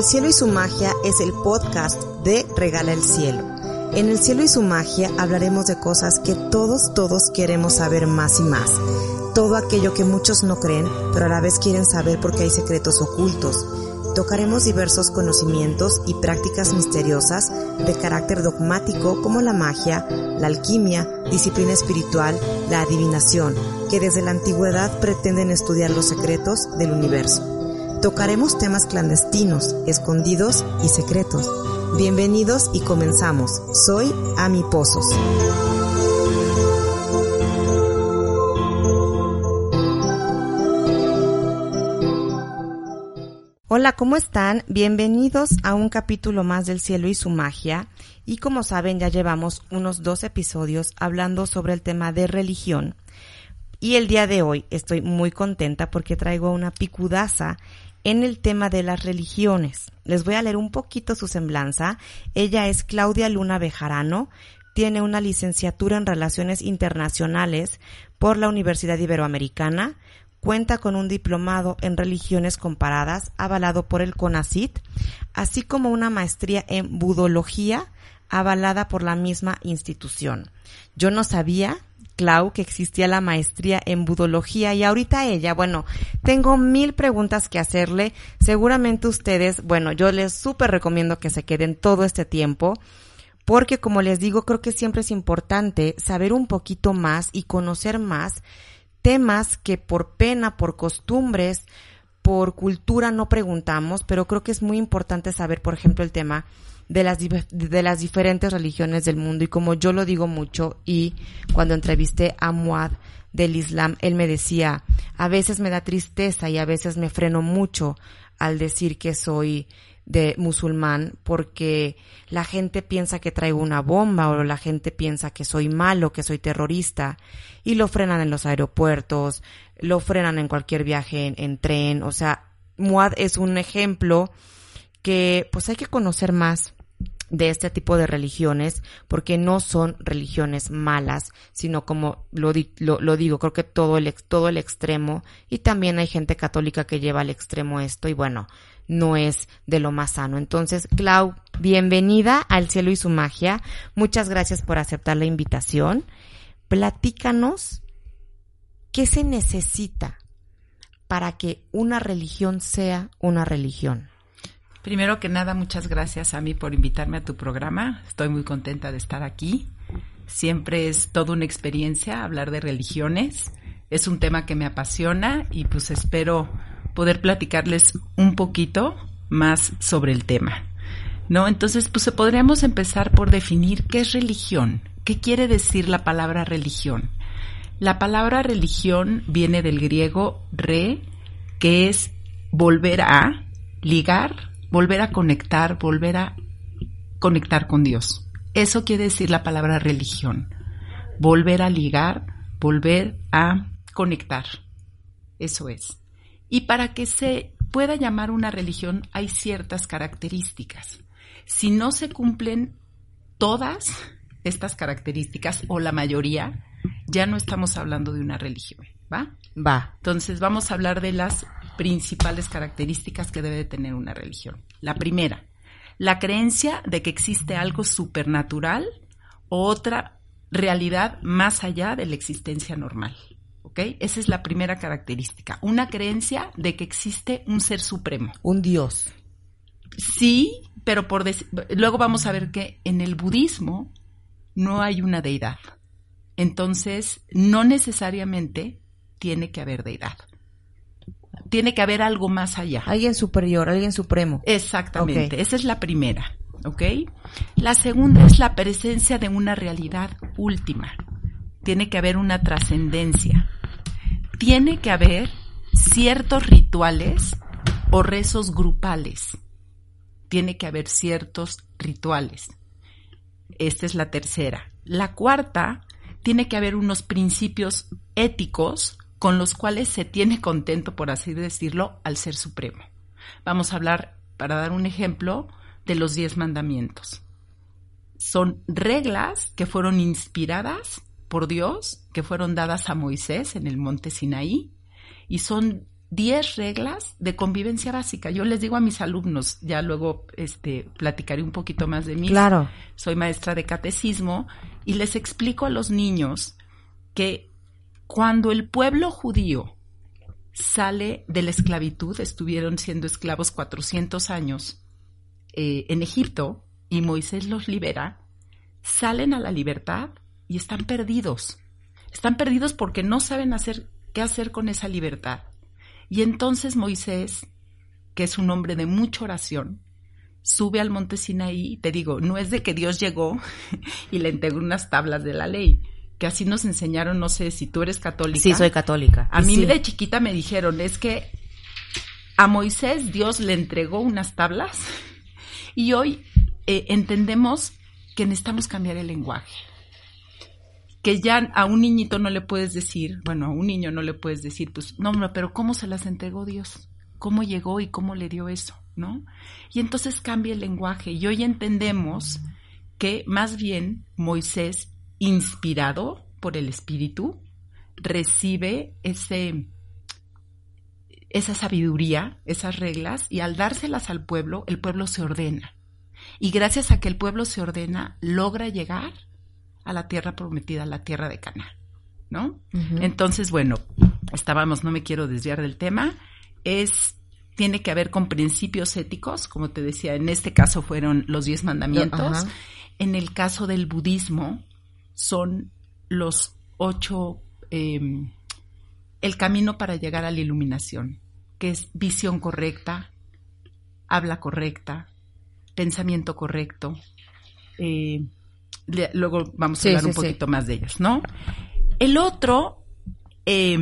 El cielo y su magia es el podcast de Regala el cielo. En el cielo y su magia hablaremos de cosas que todos, todos queremos saber más y más. Todo aquello que muchos no creen, pero a la vez quieren saber porque hay secretos ocultos. Tocaremos diversos conocimientos y prácticas misteriosas de carácter dogmático como la magia, la alquimia, disciplina espiritual, la adivinación, que desde la antigüedad pretenden estudiar los secretos del universo. Tocaremos temas clandestinos, escondidos y secretos. Bienvenidos y comenzamos. Soy Ami Pozos. Hola, ¿cómo están? Bienvenidos a un capítulo más del cielo y su magia. Y como saben, ya llevamos unos dos episodios hablando sobre el tema de religión. Y el día de hoy estoy muy contenta porque traigo una picudaza en el tema de las religiones. Les voy a leer un poquito su semblanza. Ella es Claudia Luna Bejarano, tiene una licenciatura en Relaciones Internacionales por la Universidad Iberoamericana, cuenta con un diplomado en religiones comparadas avalado por el CONACIT, así como una maestría en budología avalada por la misma institución. Yo no sabía Clau que existía la maestría en budología y ahorita ella, bueno, tengo mil preguntas que hacerle. Seguramente ustedes, bueno, yo les súper recomiendo que se queden todo este tiempo porque como les digo, creo que siempre es importante saber un poquito más y conocer más temas que por pena, por costumbres, por cultura no preguntamos, pero creo que es muy importante saber, por ejemplo, el tema de las, de las diferentes religiones del mundo. Y como yo lo digo mucho, y cuando entrevisté a Muad del Islam, él me decía, a veces me da tristeza y a veces me freno mucho al decir que soy de musulmán porque la gente piensa que traigo una bomba o la gente piensa que soy malo, que soy terrorista y lo frenan en los aeropuertos, lo frenan en cualquier viaje en, en tren, o sea, Muad es un ejemplo que pues hay que conocer más de este tipo de religiones, porque no son religiones malas, sino como lo, lo, digo, creo que todo el, todo el extremo, y también hay gente católica que lleva al extremo esto, y bueno, no es de lo más sano. Entonces, Clau, bienvenida al cielo y su magia. Muchas gracias por aceptar la invitación. Platícanos qué se necesita para que una religión sea una religión. Primero que nada, muchas gracias a mí por invitarme a tu programa. Estoy muy contenta de estar aquí. Siempre es toda una experiencia hablar de religiones. Es un tema que me apasiona y pues espero poder platicarles un poquito más sobre el tema. ¿No? Entonces, pues podríamos empezar por definir qué es religión. ¿Qué quiere decir la palabra religión? La palabra religión viene del griego re, que es volver a, ligar volver a conectar, volver a conectar con Dios. Eso quiere decir la palabra religión. Volver a ligar, volver a conectar. Eso es. Y para que se pueda llamar una religión hay ciertas características. Si no se cumplen todas estas características o la mayoría, ya no estamos hablando de una religión, ¿va? Va. Entonces vamos a hablar de las principales características que debe tener una religión. La primera, la creencia de que existe algo supernatural o otra realidad más allá de la existencia normal. ¿Ok? Esa es la primera característica. Una creencia de que existe un ser supremo. Un Dios. Sí, pero por luego vamos a ver que en el budismo no hay una deidad. Entonces, no necesariamente tiene que haber deidad tiene que haber algo más allá. Alguien superior, alguien supremo. Exactamente, esa es la primera, ¿ok? La segunda es la presencia de una realidad última. Tiene que haber una trascendencia. Tiene que haber ciertos rituales o rezos grupales. Tiene que haber ciertos rituales. Esta es la tercera. La cuarta, tiene que haber unos principios éticos con los cuales se tiene contento, por así decirlo, al Ser Supremo. Vamos a hablar, para dar un ejemplo, de los diez mandamientos. Son reglas que fueron inspiradas por Dios, que fueron dadas a Moisés en el monte Sinaí, y son 10 reglas de convivencia básica. Yo les digo a mis alumnos, ya luego este, platicaré un poquito más de mí. Claro. Soy maestra de catecismo y les explico a los niños que cuando el pueblo judío sale de la esclavitud, estuvieron siendo esclavos 400 años eh, en Egipto y Moisés los libera, salen a la libertad y están perdidos. Están perdidos porque no saben hacer qué hacer con esa libertad. Y entonces Moisés, que es un hombre de mucha oración, sube al monte Sinaí y te digo, no es de que Dios llegó y le entregó unas tablas de la ley, que así nos enseñaron, no sé si tú eres católica. Sí, soy católica. A mí Sí. de chiquita me dijeron, es que a Moisés Dios le entregó unas tablas y hoy eh, entendemos que necesitamos cambiar el lenguaje. Que ya a un niñito no le puedes decir, bueno, a un niño no le puedes decir, pues, no, no, pero ¿cómo se las entregó Dios? ¿Cómo llegó y cómo le dio eso? ¿No? Y entonces cambia el lenguaje y hoy entendemos que más bien Moisés, inspirado por el Espíritu, recibe ese, esa sabiduría, esas reglas, y al dárselas al pueblo, el pueblo se ordena. Y gracias a que el pueblo se ordena, logra llegar a la tierra prometida, a la tierra de Cana, ¿no? Entonces, bueno, estábamos, no me quiero desviar del tema, es tiene que ver con principios éticos, como te decía, en este caso fueron los diez mandamientos. En el caso del budismo son los ocho, eh, el camino para llegar a la iluminación, que es visión correcta, habla correcta, pensamiento correcto. eh, le- luego vamos a hablar sí, un sí. poquito más de ellos, ¿no? El otro, eh,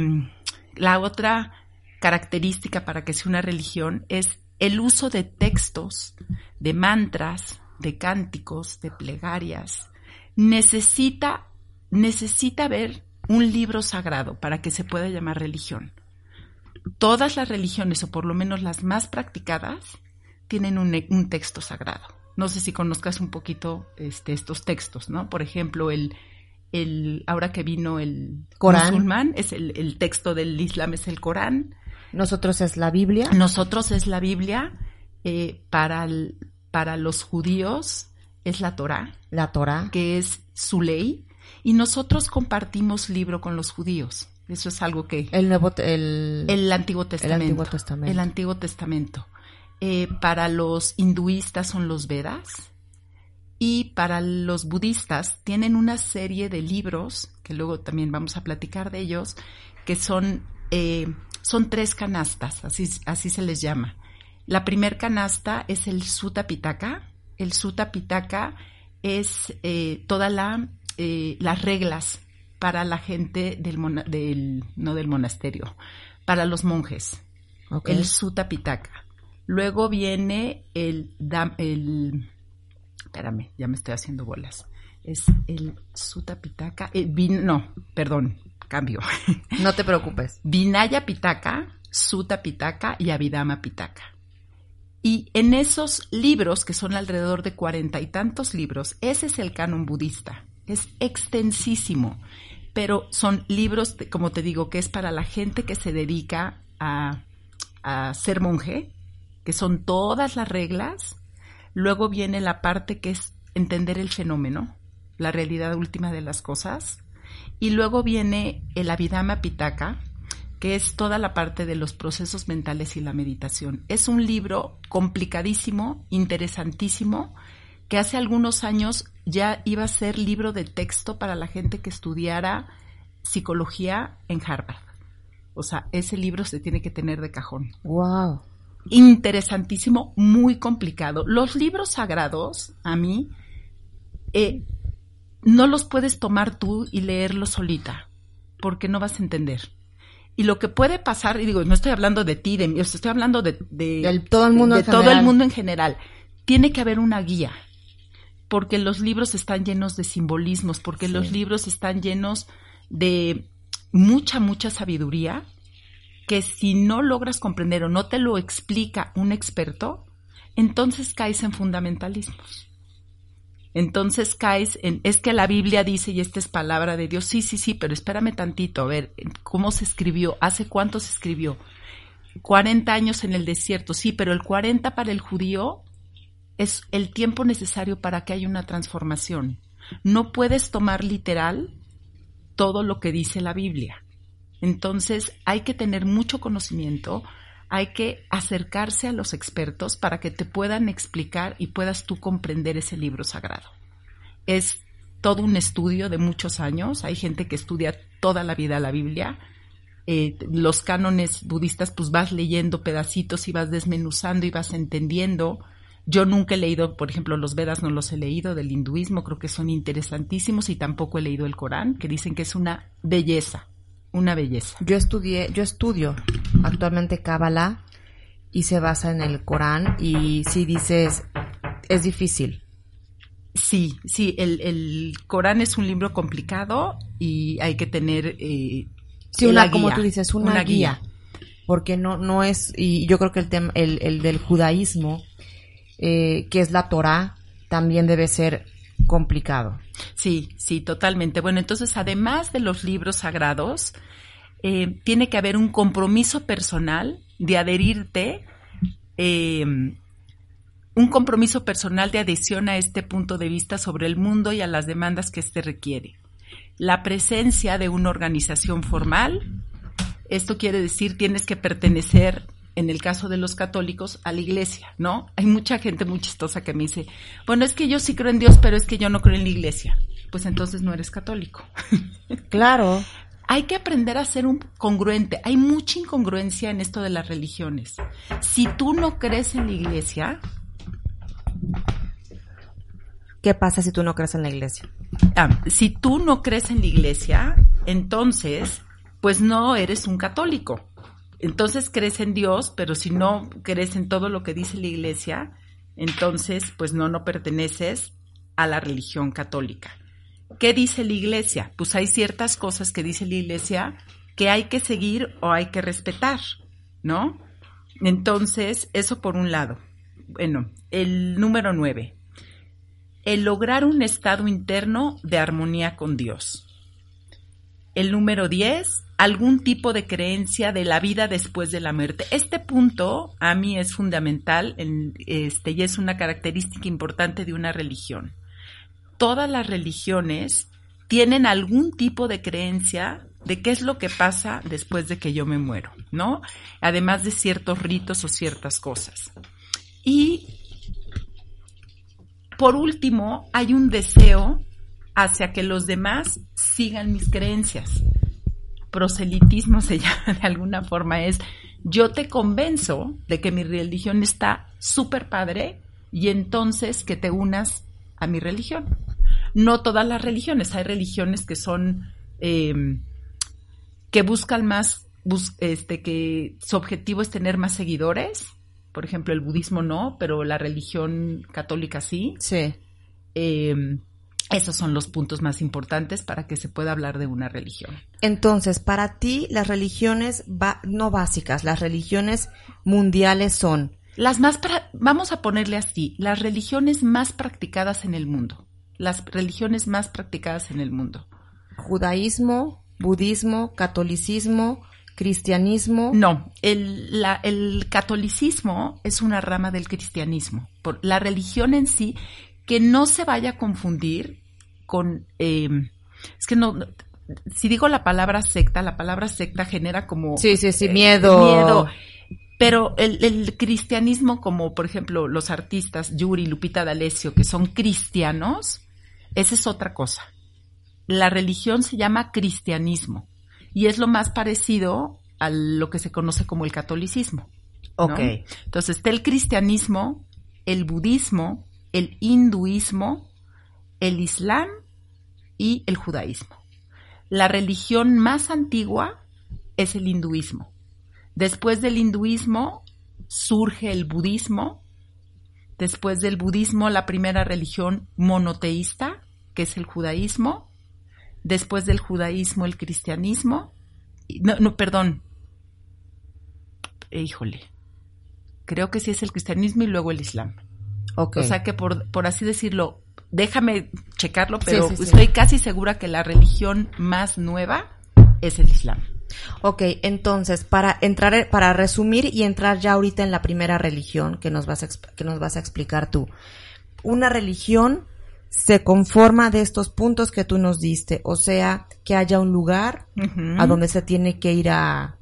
la otra característica para que sea una religión es el uso de textos, de mantras, de cánticos, de plegarias. Necesita, necesita ver un libro sagrado para que se pueda llamar religión. Todas las religiones, o por lo menos las más practicadas, tienen un, un texto sagrado. No sé si conozcas un poquito este, estos textos, ¿no? Por ejemplo, el, el ahora que vino el Corán. musulmán, es el, el texto del Islam es el Corán. Nosotros es la Biblia. Nosotros es la Biblia, eh, para, el- para los judíos es la Torá, La Torah. que es su ley, y nosotros compartimos libro con los judíos. Eso es algo que... El Nuevo, el, El Antiguo Testamento. Antiguo Testamento. El Antiguo Testamento. Eh, para los hinduistas son los Vedas y para los budistas tienen una serie de libros, que luego también vamos a platicar de ellos, que son, eh, son tres canastas, así, así se les llama. La primer canasta es el Sutta Pitaka. El Sutta Pitaka es eh, toda la eh, las reglas para la gente del, mona- del no del monasterio, para los monjes el Sutta Pitaka. Luego viene el, el espérame, ya me estoy haciendo bolas. Es el Sutta Pitaka, eh, vin- no, perdón, cambio. No te preocupes. Vinaya Pitaka, Sutta Pitaka y Abhidhamma Pitaka. Y en esos libros, que son alrededor de cuarenta y tantos libros, ese es el canon budista. Es extensísimo, pero son libros, como te digo, que es para la gente que se dedica a, a ser monje, que son todas las reglas. Luego viene la parte que es entender el fenómeno, la realidad última de las cosas. Y luego viene el Abhidhamma Pitaka, que es toda la parte de los procesos mentales y la meditación. Es un libro complicadísimo, interesantísimo, que hace algunos años ya iba a ser libro de texto para la gente que estudiara psicología en Harvard. O sea, ese libro se tiene que tener de cajón Wow. interesantísimo, muy complicado. Los libros sagrados, a mí, eh, no los puedes tomar tú y leerlos solita, porque no vas a entender. Y lo que puede pasar, y digo, no estoy hablando de ti, de mí, estoy hablando de, todo el mundo de en todo el general. mundo en general. Tiene que haber una guía, porque los libros están llenos de simbolismos, porque Sí. los libros están llenos de mucha, mucha sabiduría, que si no logras comprender o no te lo explica un experto, entonces caes en fundamentalismos. Entonces caes en, es que la Biblia dice y esta es palabra de Dios, sí, sí, sí, pero espérame tantito, a ver, ¿cómo se escribió? ¿Hace cuánto se escribió? 40 años en el desierto, sí, pero el 40 para el judío es el tiempo necesario para que haya una transformación. No puedes tomar literal todo lo que dice la Biblia. Entonces hay que tener mucho conocimiento, hay que acercarse a los expertos para que te puedan explicar y puedas tú comprender ese libro sagrado. Es todo un estudio de muchos años, hay gente que estudia toda la vida la Biblia, eh, los cánones budistas pues vas leyendo pedacitos y vas desmenuzando y vas entendiendo, yo nunca he leído, por ejemplo, los Vedas no los he leído del hinduismo, creo que son interesantísimos y tampoco he leído el Corán, que dicen que es una belleza, una belleza. Yo estudié, yo estudio actualmente Kabbalah y se basa en el Corán y si dices es difícil. Sí, sí, el, el Corán es un libro complicado y hay que tener eh, sí, una, como tú dices, una, guía. Porque no, no es, y yo creo que el, tema, el, el del judaísmo eh, que es la Torah, también debe ser complicado. Sí, sí, totalmente. Bueno, entonces, además de los libros sagrados, eh, tiene que haber un compromiso personal de adherirte, eh, un compromiso personal de adhesión a este punto de vista sobre el mundo y a las demandas que éste requiere. La presencia de una organización formal, esto quiere decir tienes que pertenecer en el caso de los católicos, a la iglesia, ¿no? Hay mucha gente muy chistosa que me dice, bueno, es que yo sí creo en Dios, pero es que yo no creo en la iglesia. Pues entonces no eres católico. Claro. Hay que aprender a ser un congruente. Hay mucha incongruencia en esto de las religiones. Si tú no crees en la iglesia... ¿Qué pasa si tú no crees en la iglesia? Ah, si tú no crees en la iglesia, entonces, pues no eres un católico entonces crees en Dios, pero si no crees en todo lo que dice la iglesia, entonces pues no, no perteneces a la religión católica. ¿Qué dice la iglesia? Pues hay ciertas cosas que dice la iglesia que hay que seguir o hay que respetar, ¿no? Entonces, eso por un lado. Bueno, el número nueve. El lograr un estado interno de armonía con Dios. El número diez, algún tipo de creencia de la vida después de la muerte. Este punto a mí es fundamental este, y es una característica importante de una religión. Todas las religiones tienen algún tipo de creencia de qué es lo que pasa después de que yo me muero, ¿no? Además de ciertos ritos o ciertas cosas. Y por último, hay un deseo hacia que los demás sigan mis creencias proselitismo se llama de alguna forma, es yo te convenzo de que mi religión está súper padre y entonces que te unas a mi religión. No todas las religiones, hay religiones que son, em, que buscan más, este, que su objetivo es tener más seguidores. Por ejemplo, el budismo no, pero la religión católica sí. Sí. Eh, esos son los puntos más importantes para que se pueda hablar de una religión. Entonces, para ti, las religiones no básicas, las religiones mundiales son... Las más, vamos a ponerle así, las religiones más practicadas en el mundo. Las religiones más practicadas en el mundo. Judaísmo, budismo, catolicismo, cristianismo. No, el, el catolicismo es una rama del cristianismo. Por, la religión en sí que no se vaya a confundir con, em, es que no, si digo la palabra secta, la palabra secta genera como... Sí, sí, sí, miedo. miedo. Pero el, cristianismo, como por ejemplo los artistas Yuri, Lupita D'Alessio, que son cristianos, esa es otra cosa. La religión se llama cristianismo y es lo más parecido a lo que se conoce como el catolicismo. Ok. Entonces está el cristianismo, el budismo, el hinduismo, el islam y el judaísmo. La religión más antigua es el hinduismo. Después del hinduismo surge el budismo. Después del budismo la primera religión monoteísta, que es el judaísmo. Después del judaísmo el cristianismo. No, no, perdón. Híjole. Creo que sí es el cristianismo y luego el islam. O sea que por, por así decirlo, déjame checarlo, pero estoy casi segura que la religión más nueva es el Islam. Ok, entonces, para entrar, para resumir y entrar ya ahorita en la primera religión que nos vas a, que nos vas a explicar tú. Una religión se conforma de estos puntos que tú nos diste, o sea, que haya un lugar a donde se tiene que ir a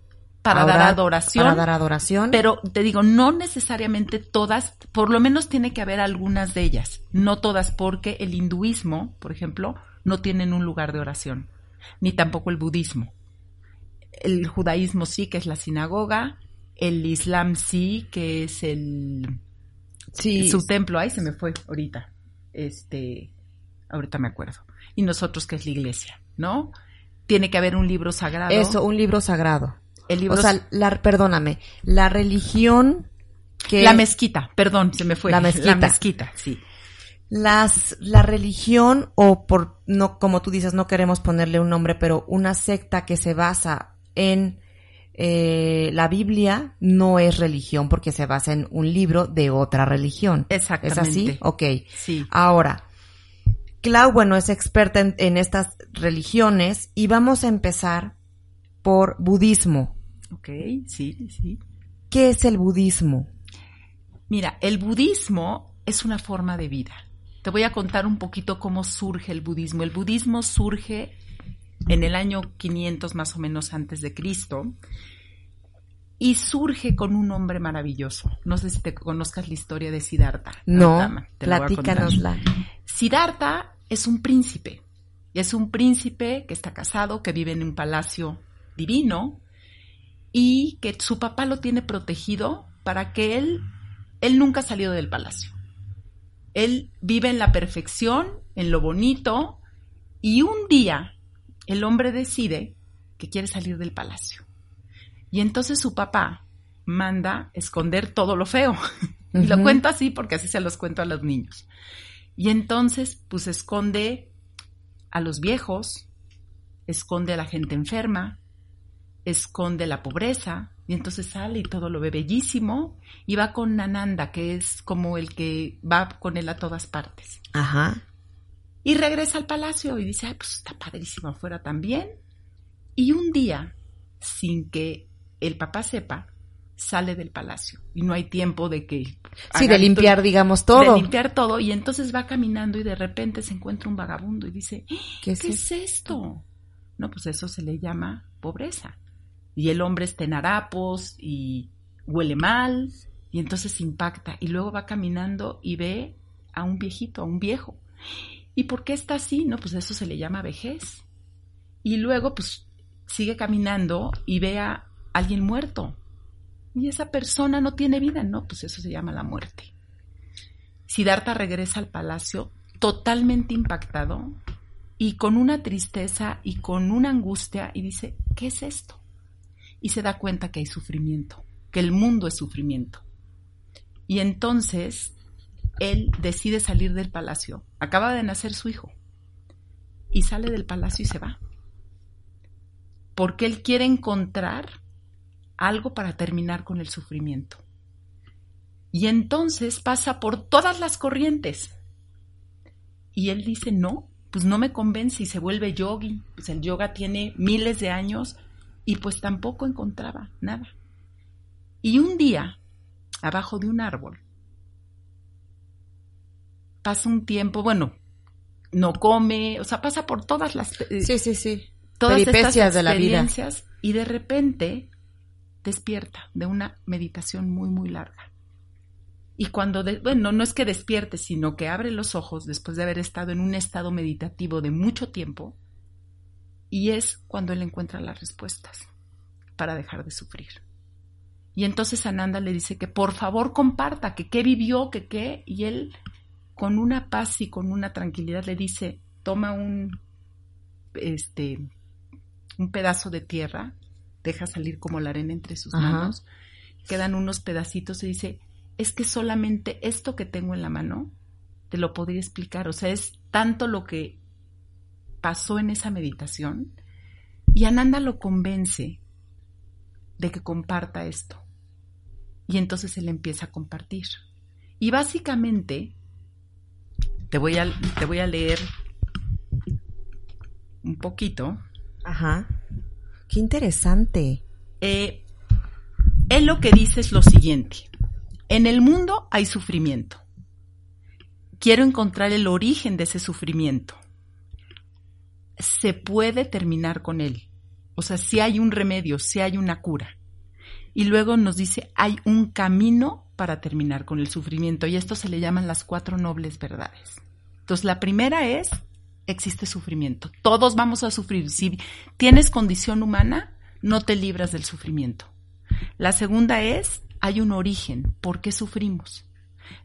para dar adoración. Para dar adoración. Pero te digo, no necesariamente todas, por lo menos tiene que haber algunas de ellas, no todas, porque el hinduismo, por ejemplo, no tienen un lugar de oración, ni tampoco el budismo. El judaísmo sí, que es la sinagoga, el islam sí, que es el sí. su templo, ahí se me fue ahorita. Este, ahorita me acuerdo. Y nosotros que es la iglesia, ¿no? Tiene que haber un libro sagrado. Eso, un libro sagrado. El libro... O sea, la, perdóname, la religión que... La mezquita, perdón, se me fue. La mezquita. La mezquita, sí. Las, la religión, o por, no, como tú dices, no queremos ponerle un nombre, pero una secta que se basa en eh, la Biblia no es religión porque se basa en un libro de otra religión. Exactamente. ¿Es así? Ok. Sí. Ahora, Clau, bueno, es experta en, en estas religiones y vamos a empezar por budismo. Ok, sí, sí. ¿Qué es el budismo? Mira, el budismo es una forma de vida. Te voy a contar un poquito cómo surge el budismo. El budismo surge en el año 500 más o menos antes de Cristo y surge con un hombre maravilloso. No sé si te conozcas la historia de Siddhartha. No, platícanosla. Siddhartha es un príncipe. Y es un príncipe que está casado, que vive en un palacio divino y que su papá lo tiene protegido para que él, él nunca ha salido del palacio. Él vive en la perfección, en lo bonito, y un día el hombre decide que quiere salir del palacio. Y entonces su papá manda esconder todo lo feo. y lo cuento así porque así se los cuento a los niños. Y entonces, pues esconde a los viejos, esconde a la gente enferma, esconde la pobreza y entonces sale y todo lo ve bellísimo y va con Nananda, que es como el que va con él a todas partes. Ajá. Y regresa al palacio y dice, ay, pues está padrísimo afuera también. Y un día, sin que el papá sepa, sale del palacio y no hay tiempo de que... Sí, de limpiar, digamos, todo. De limpiar todo y entonces va caminando y de repente se encuentra un vagabundo y dice, ¿qué es, ¿Qué es esto? No, pues eso se le llama pobreza y el hombre está en harapos y huele mal y entonces impacta y luego va caminando y ve a un viejito, a un viejo. ¿Y por qué está así? No, pues eso se le llama vejez. Y luego pues sigue caminando y ve a alguien muerto. Y esa persona no tiene vida, no, pues eso se llama la muerte. Siddhartha regresa al palacio totalmente impactado y con una tristeza y con una angustia y dice, ¿qué es esto? Y se da cuenta que hay sufrimiento, que el mundo es sufrimiento. Y entonces él decide salir del palacio. Acaba de nacer su hijo. Y sale del palacio y se va. Porque él quiere encontrar algo para terminar con el sufrimiento. Y entonces pasa por todas las corrientes. Y él dice, no, pues no me convence y se vuelve yogi. Pues el yoga tiene miles de años y pues tampoco encontraba nada. Y un día, abajo de un árbol, pasa un tiempo, bueno, no come, o sea, pasa por todas las eh, sí, sí, sí. todas estas de la vida y de repente despierta de una meditación muy muy larga. Y cuando, bueno, no es que despierte, sino que abre los ojos después de haber estado en un estado meditativo de mucho tiempo, y es cuando él encuentra las respuestas para dejar de sufrir. Y entonces Ananda le dice que por favor comparta, que qué vivió, que qué, y él con una paz y con una tranquilidad le dice, toma un, este, un pedazo de tierra, deja salir como la arena entre sus manos, quedan unos pedacitos y dice, es que solamente esto que tengo en la mano te lo podría explicar, o sea, es tanto lo que pasó en esa meditación y Ananda lo convence de que comparta esto. Y entonces él empieza a compartir. Y básicamente, te voy a, te voy a leer un poquito. Ajá. Qué interesante. Eh, él lo que dice es lo siguiente. En el mundo hay sufrimiento. Quiero encontrar el origen de ese sufrimiento. Se puede terminar con él. O sea, si hay un remedio, si hay una cura. Y luego nos dice, hay un camino para terminar con el sufrimiento. Y esto se le llaman las cuatro nobles verdades. Entonces, la primera es, existe sufrimiento. Todos vamos a sufrir. Si tienes condición humana, no te libras del sufrimiento. La segunda es, hay un origen, ¿por qué sufrimos?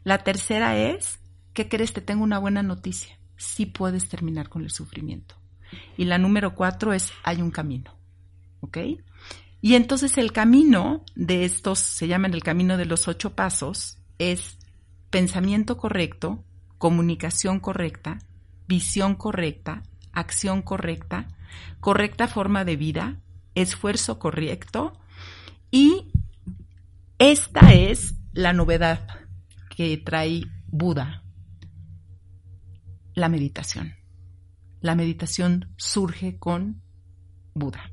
La tercera es, ¿qué crees? Te tengo una buena noticia. Sí puedes terminar con el sufrimiento. Y la número cuatro es, hay un camino. ¿Ok? Y entonces el camino de estos, se llaman el camino de los ocho pasos, es pensamiento correcto, comunicación correcta, visión correcta, acción correcta, correcta forma de vida, esfuerzo correcto y esta es la novedad que trae Buda, la meditación. La meditación surge con Buda.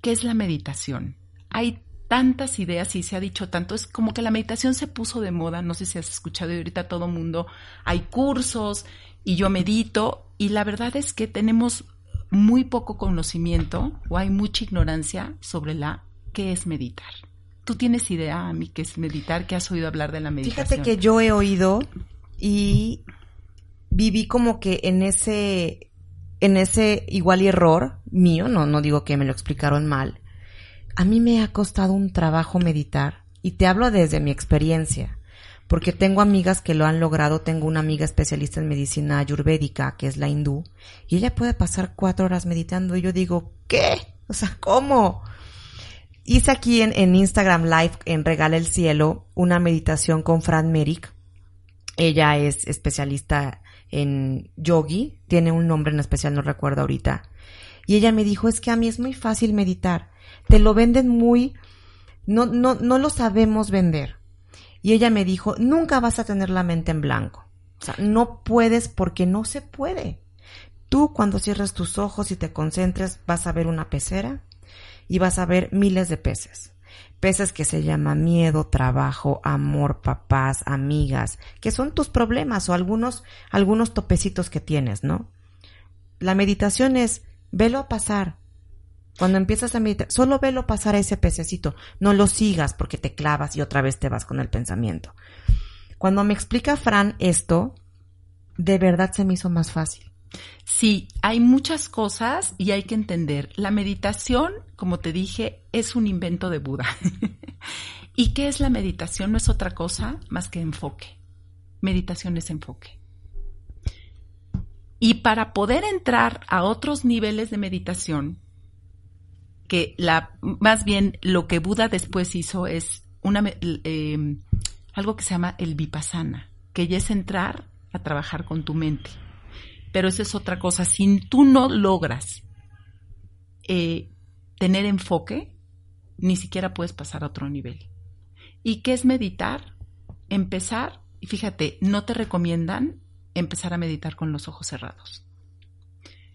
¿Qué es la meditación? Hay tantas ideas y se ha dicho tanto, es como que la meditación se puso de moda, no sé si has escuchado y ahorita todo mundo, hay cursos y yo medito y la verdad es que tenemos muy poco conocimiento o hay mucha ignorancia sobre la qué es meditar. ¿Tú tienes idea, a mí, qué es meditar? ¿Qué has oído hablar de la meditación? Fíjate que yo he oído y viví como que en ese en ese igual y error mío, no, no digo que me lo explicaron mal, a mí me ha costado un trabajo meditar y te hablo desde mi experiencia, porque tengo amigas que lo han logrado, tengo una amiga especialista en medicina ayurvédica, que es la hindú, y ella puede pasar cuatro horas meditando y yo digo, ¿qué? O sea, ¿cómo? Hice aquí en, en Instagram Live, en Regala el Cielo, una meditación con Fran Merrick. Ella es especialista en yogi, tiene un nombre en especial, no recuerdo ahorita. Y ella me dijo, es que a mí es muy fácil meditar, te lo venden muy, no, no, no lo sabemos vender. Y ella me dijo, nunca vas a tener la mente en blanco. O sea, no puedes porque no se puede. Tú cuando cierres tus ojos y te concentres vas a ver una pecera y vas a ver miles de peces peces que se llama miedo, trabajo, amor, papás, amigas, que son tus problemas o algunos, algunos topecitos que tienes, ¿no? La meditación es, velo pasar. Cuando empiezas a meditar, solo velo pasar a ese pececito. No lo sigas porque te clavas y otra vez te vas con el pensamiento. Cuando me explica Fran esto, de verdad se me hizo más fácil. Sí, hay muchas cosas y hay que entender. La meditación, como te dije, es un invento de Buda. ¿Y qué es la meditación? No es otra cosa más que enfoque. Meditación es enfoque. Y para poder entrar a otros niveles de meditación, que la, más bien lo que Buda después hizo es una, eh, algo que se llama el vipassana, que ya es entrar a trabajar con tu mente pero esa es otra cosa. Si tú no logras eh, tener enfoque, ni siquiera puedes pasar a otro nivel. ¿Y qué es meditar? Empezar, y fíjate, no te recomiendan empezar a meditar con los ojos cerrados.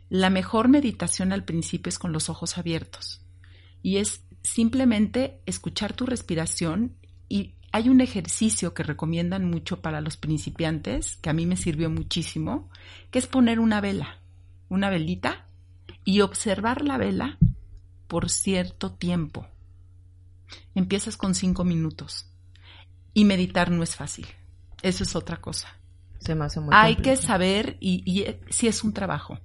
La mejor meditación al principio es con los ojos abiertos y es simplemente escuchar tu respiración y hay un ejercicio que recomiendan mucho para los principiantes, que a mí me sirvió muchísimo, que es poner una vela, una velita, y observar la vela por cierto tiempo. Empiezas con cinco minutos. Y meditar no es fácil. Eso es otra cosa. Hay que saber y, y si es un trabajo.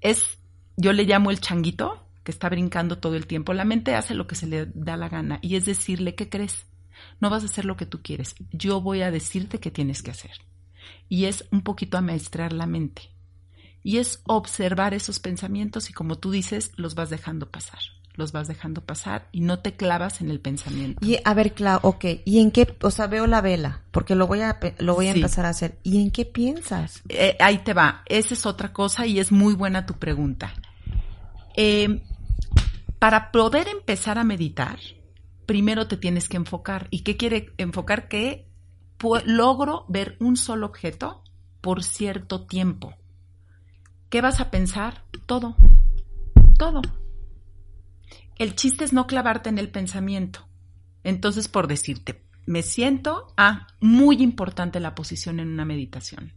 Es, yo le llamo el changuito, que está brincando todo el tiempo. La mente hace lo que se le da la gana y es decirle, ¿qué crees? No vas a hacer lo que tú quieres. Yo voy a decirte qué tienes que hacer. Y es un poquito amaestrar la mente. Y es observar esos pensamientos y como tú dices, los vas dejando pasar. Los vas dejando pasar y no te clavas en el pensamiento. Y a ver, Clau, ok, ¿y en qué, o sea, veo la vela, porque lo voy a, lo voy a empezar a hacer. ¿Y en qué piensas? Eh, ahí te va, esa es otra cosa y es muy buena tu pregunta. Eh, para poder empezar a meditar, primero te tienes que enfocar. ¿Y qué quiere enfocar? Que logro ver un solo objeto por cierto tiempo. ¿Qué vas a pensar? Todo. Todo. el chiste es no clavarte en el pensamiento. Entonces, por decirte, me siento, ah, muy importante la posición en una meditación.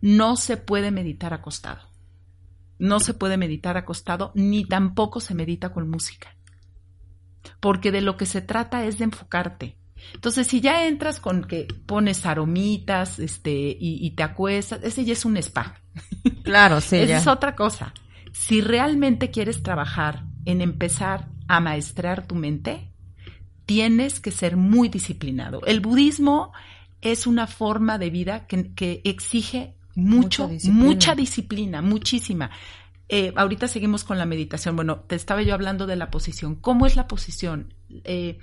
No se puede meditar acostado. No se puede meditar acostado, ni tampoco se medita con música. Porque de lo que se trata es de enfocarte. Entonces, si ya entras con que pones aromitas, este, y, te acuestas, ese ya es un spa. Claro, sí. Esa es otra cosa. Si realmente quieres trabajar en empezar a maestrar tu mente, tienes que ser muy disciplinado. El budismo es una forma de vida que, exige mucho, mucha disciplina, muchísima. Eh, ahorita seguimos con la meditación. Bueno, te estaba yo hablando de la posición. ¿Cómo es la posición? Eh,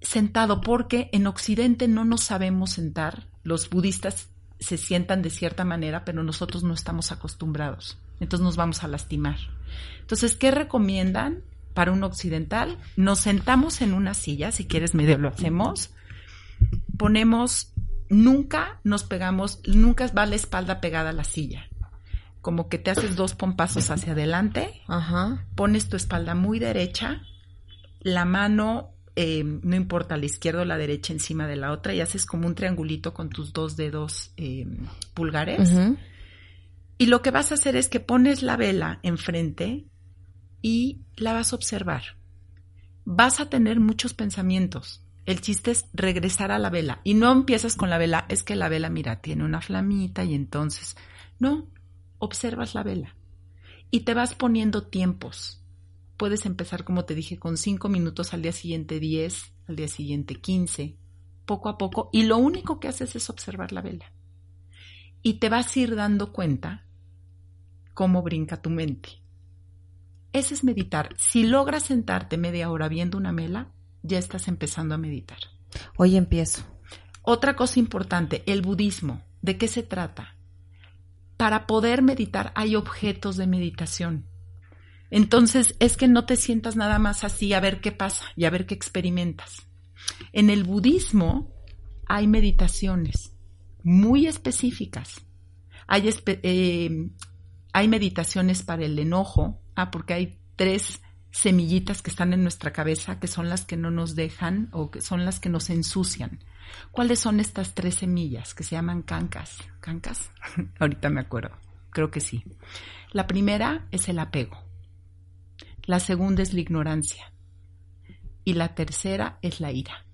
sentado, porque en Occidente no nos sabemos sentar. Los budistas se sientan de cierta manera, pero nosotros no estamos acostumbrados. Entonces nos vamos a lastimar. Entonces, ¿qué recomiendan para un occidental? Nos sentamos en una silla, si quieres medio lo hacemos. Ponemos, nunca nos pegamos, nunca va la espalda pegada a la silla. Como que te haces dos pompazos hacia adelante, Ajá. pones tu espalda muy derecha, la mano eh, no importa la izquierda o la derecha encima de la otra y haces como un triangulito con tus dos dedos eh, pulgares. Y lo que vas a hacer es que pones la vela enfrente y la vas a observar. Vas a tener muchos pensamientos. El chiste es regresar a la vela. Y no empiezas con la vela, es que la vela, mira, tiene una flamita y entonces... No, observas la vela. Y te vas poniendo tiempos puedes empezar, como te dije, con cinco minutos, al día siguiente 10, al día siguiente 15, poco a poco, y lo único que haces es observar la vela. Y te vas a ir dando cuenta cómo brinca tu mente. Ese es meditar. Si logras sentarte media hora viendo una vela, ya estás empezando a meditar. Hoy empiezo. Otra cosa importante, el budismo. ¿De qué se trata? Para poder meditar hay objetos de meditación. Entonces es que no te sientas nada más así a ver qué pasa y a ver qué experimentas. En el budismo hay meditaciones muy específicas. Hay, eh, hay meditaciones para el enojo, ah, porque hay tres semillitas que están en nuestra cabeza que son las que no nos dejan o que son las que nos ensucian. ¿Cuáles son estas tres semillas que se llaman cancas? ¿Cancas? Ahorita me acuerdo. Creo que sí. La primera es el apego. La segunda es la ignorancia. Y la tercera es la ira.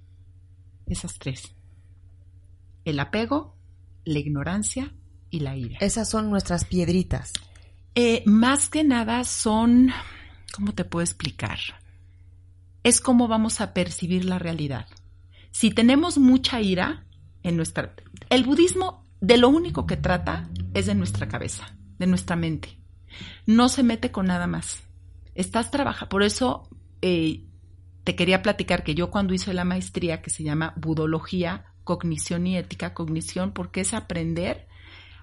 Esas tres. El apego, la ignorancia y la ira. Esas son nuestras piedritas. Eh, más que nada son, ¿cómo te puedo explicar? Es cómo vamos a percibir la realidad. Si tenemos mucha ira en nuestra... El budismo de lo único que trata es de nuestra cabeza, de nuestra mente. No se mete con nada más estás trabajando, por eso eh, te quería platicar que yo cuando hice la maestría que se llama Budología, Cognición y Ética, Cognición, porque es aprender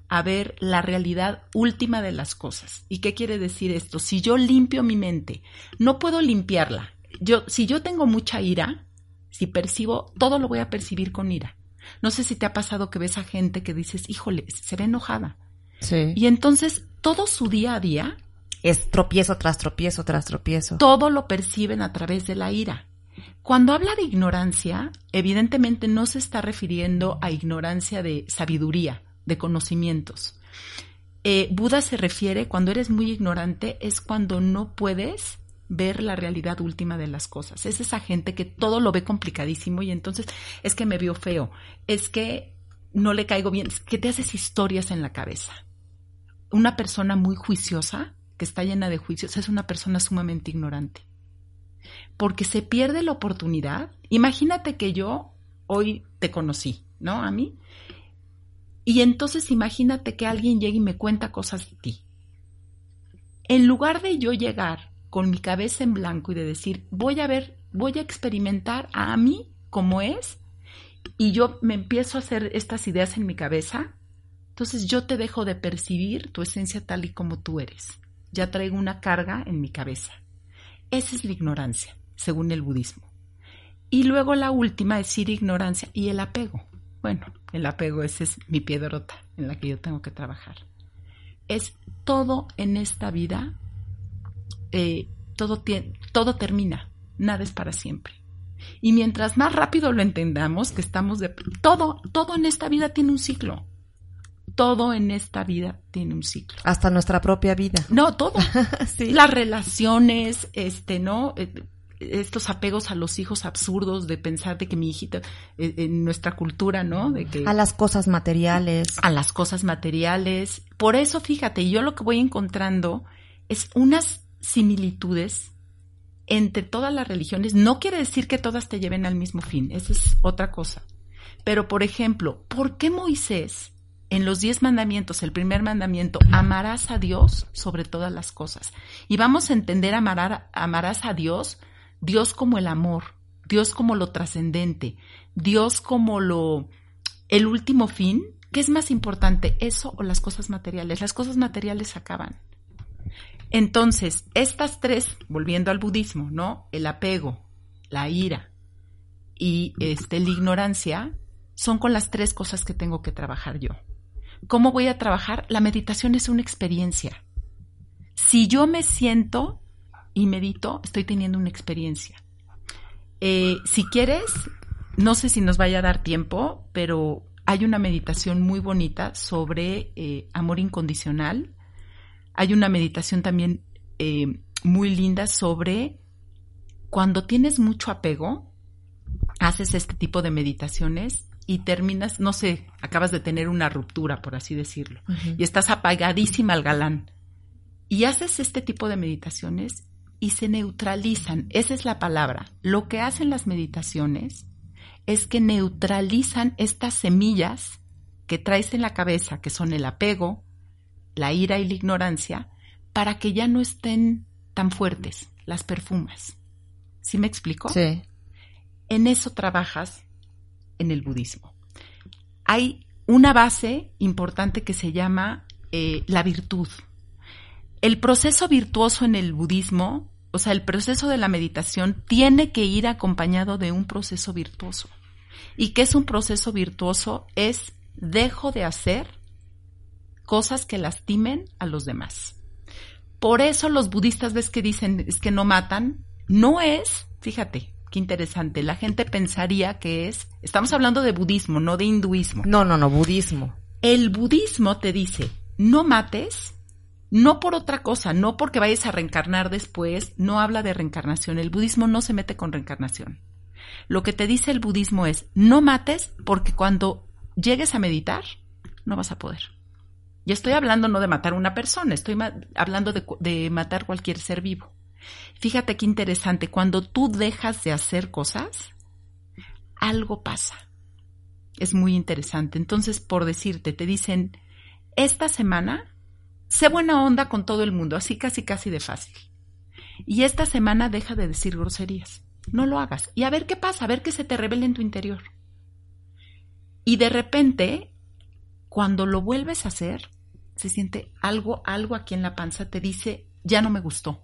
a ver la realidad última de las cosas. ¿Y qué quiere decir esto? Si yo limpio mi mente, no puedo limpiarla. Yo, si yo tengo mucha ira, si percibo, todo lo voy a percibir con ira. No sé si te ha pasado que ves a gente que dices, híjole, se ve enojada. Sí. Y entonces todo su día a día es tropiezo tras tropiezo tras tropiezo. Todo lo perciben a través de la ira. Cuando habla de ignorancia, evidentemente no se está refiriendo a ignorancia de sabiduría, de conocimientos. Eh, Buda se refiere, cuando eres muy ignorante, es cuando no puedes ver la realidad última de las cosas. Es esa gente que todo lo ve complicadísimo y entonces es que me vio feo, es que no le caigo bien, es que te haces historias en la cabeza. Una persona muy juiciosa que está llena de juicios, es una persona sumamente ignorante. Porque se pierde la oportunidad. Imagínate que yo hoy te conocí, ¿no? A mí. Y entonces imagínate que alguien llegue y me cuenta cosas de ti. En lugar de yo llegar con mi cabeza en blanco y de decir, voy a ver, voy a experimentar a mí como es, y yo me empiezo a hacer estas ideas en mi cabeza, entonces yo te dejo de percibir tu esencia tal y como tú eres ya traigo una carga en mi cabeza. Esa es la ignorancia, según el budismo. Y luego la última es ir ignorancia y el apego. Bueno, el apego ese es mi piedrota en la que yo tengo que trabajar. Es todo en esta vida, eh, todo, todo termina, nada es para siempre. Y mientras más rápido lo entendamos, que estamos de... Todo, todo en esta vida tiene un ciclo. Todo en esta vida tiene un ciclo. Hasta nuestra propia vida. No, todo. Las relaciones, este, ¿no? Eh, estos apegos a los hijos absurdos de pensar de que mi hijita eh, en nuestra cultura, ¿no? De que a las cosas materiales, a las cosas materiales. Por eso, fíjate, yo lo que voy encontrando es unas similitudes entre todas las religiones. No quiere decir que todas te lleven al mismo fin, esa es otra cosa. Pero, por ejemplo, ¿por qué Moisés en los diez mandamientos, el primer mandamiento, amarás a Dios sobre todas las cosas? Y vamos a entender amar, amarás a Dios Dios como el amor, Dios como lo trascendente, Dios como lo el último fin, ¿qué es más importante, eso o las cosas materiales? Las cosas materiales acaban. Entonces, estas tres, volviendo al budismo, ¿no? El apego, la ira y este la ignorancia son con las tres cosas que tengo que trabajar yo. ¿Cómo voy a trabajar? La meditación es una experiencia. Si yo me siento y medito, estoy teniendo una experiencia. Eh, si quieres, no sé si nos vaya a dar tiempo, pero hay una meditación muy bonita sobre eh, amor incondicional. Hay una meditación también eh, muy linda sobre cuando tienes mucho apego, haces este tipo de meditaciones y terminas, no sé, acabas de tener una ruptura, por así decirlo, y estás apagadísima al galán. Y haces este tipo de meditaciones y se neutralizan. Esa es la palabra. Lo que hacen las meditaciones es que neutralizan estas semillas que traes en la cabeza, que son el apego, la ira y la ignorancia, para que ya no estén tan fuertes, las perfumas. ¿Sí me explico? Sí. En eso trabajas en el budismo. Hay una base importante que se llama eh, la virtud. El proceso virtuoso en el budismo o sea, el proceso de la meditación tiene que ir acompañado de un proceso virtuoso. ¿Y qué es un proceso virtuoso? Es dejo de hacer cosas que lastimen a los demás. Por eso los budistas ves que dicen es que no matan. No es, fíjate, qué interesante. La gente pensaría que es, estamos hablando de budismo, no de hinduismo. No, no, no, budismo. El budismo te dice, no mates, no por otra cosa, no porque vayas a reencarnar después, no habla de reencarnación. El budismo no se mete con reencarnación. Lo que te dice el budismo es, no mates porque cuando llegues a meditar, no vas a poder. Y estoy hablando no de matar a una persona, estoy hablando de, de matar cualquier ser vivo. Fíjate qué interesante, cuando tú dejas de hacer cosas, algo pasa. Es muy interesante. Entonces, por decirte, te dicen, esta semana Sé buena onda con todo el mundo, así casi casi de fácil. Y esta semana deja de decir groserías. No lo hagas. Y a ver qué pasa, a ver qué se te revela en tu interior. Y de repente, cuando lo vuelves a hacer, se siente algo, algo aquí en la panza te dice, ya no me gustó.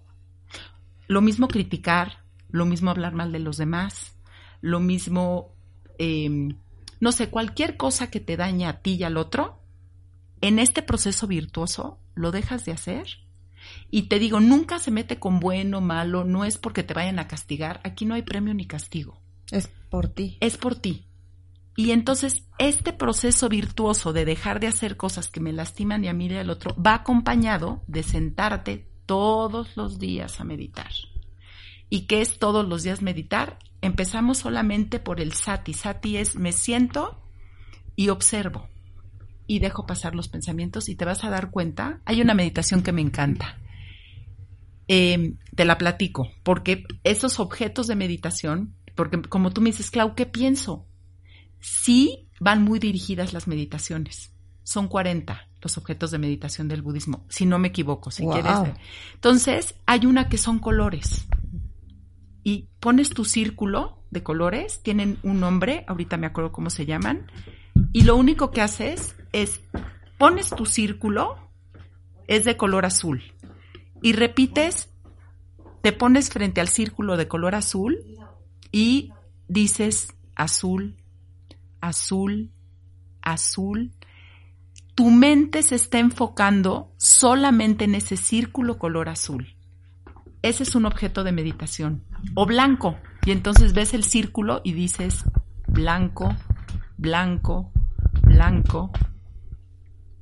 Lo mismo criticar, lo mismo hablar mal de los demás, lo mismo, em, no sé, cualquier cosa que te dañe a ti y al otro, en este proceso virtuoso lo dejas de hacer. Y te digo, nunca se mete con bueno, malo, no es porque te vayan a castigar, aquí no hay premio ni castigo. Es por ti. Es por ti. Y entonces este proceso virtuoso de dejar de hacer cosas que me lastiman y a mí y al otro va acompañado de sentarte todos los días a meditar. ¿Y qué es todos los días meditar? Empezamos solamente por el sati. Sati es me siento y observo y dejo pasar los pensamientos y te vas a dar cuenta. Hay una meditación que me encanta. Em, te la platico, porque esos objetos de meditación, porque como tú me dices, Clau, ¿qué pienso? Sí van muy dirigidas las meditaciones. Son 40 los objetos de meditación del budismo, si no me equivoco, si quieres. Entonces, hay una que son colores. Y pones tu círculo de colores, tienen un nombre, ahorita me acuerdo cómo se llaman, y lo único que haces es pones tu círculo, es de color azul, y repites, te pones frente al círculo de color azul y dices azul, azul, azul. Tu mente se está enfocando solamente en ese círculo color azul. ese es un objeto de meditación. O blanco. Y entonces ves el círculo y dices blanco, blanco, blanco.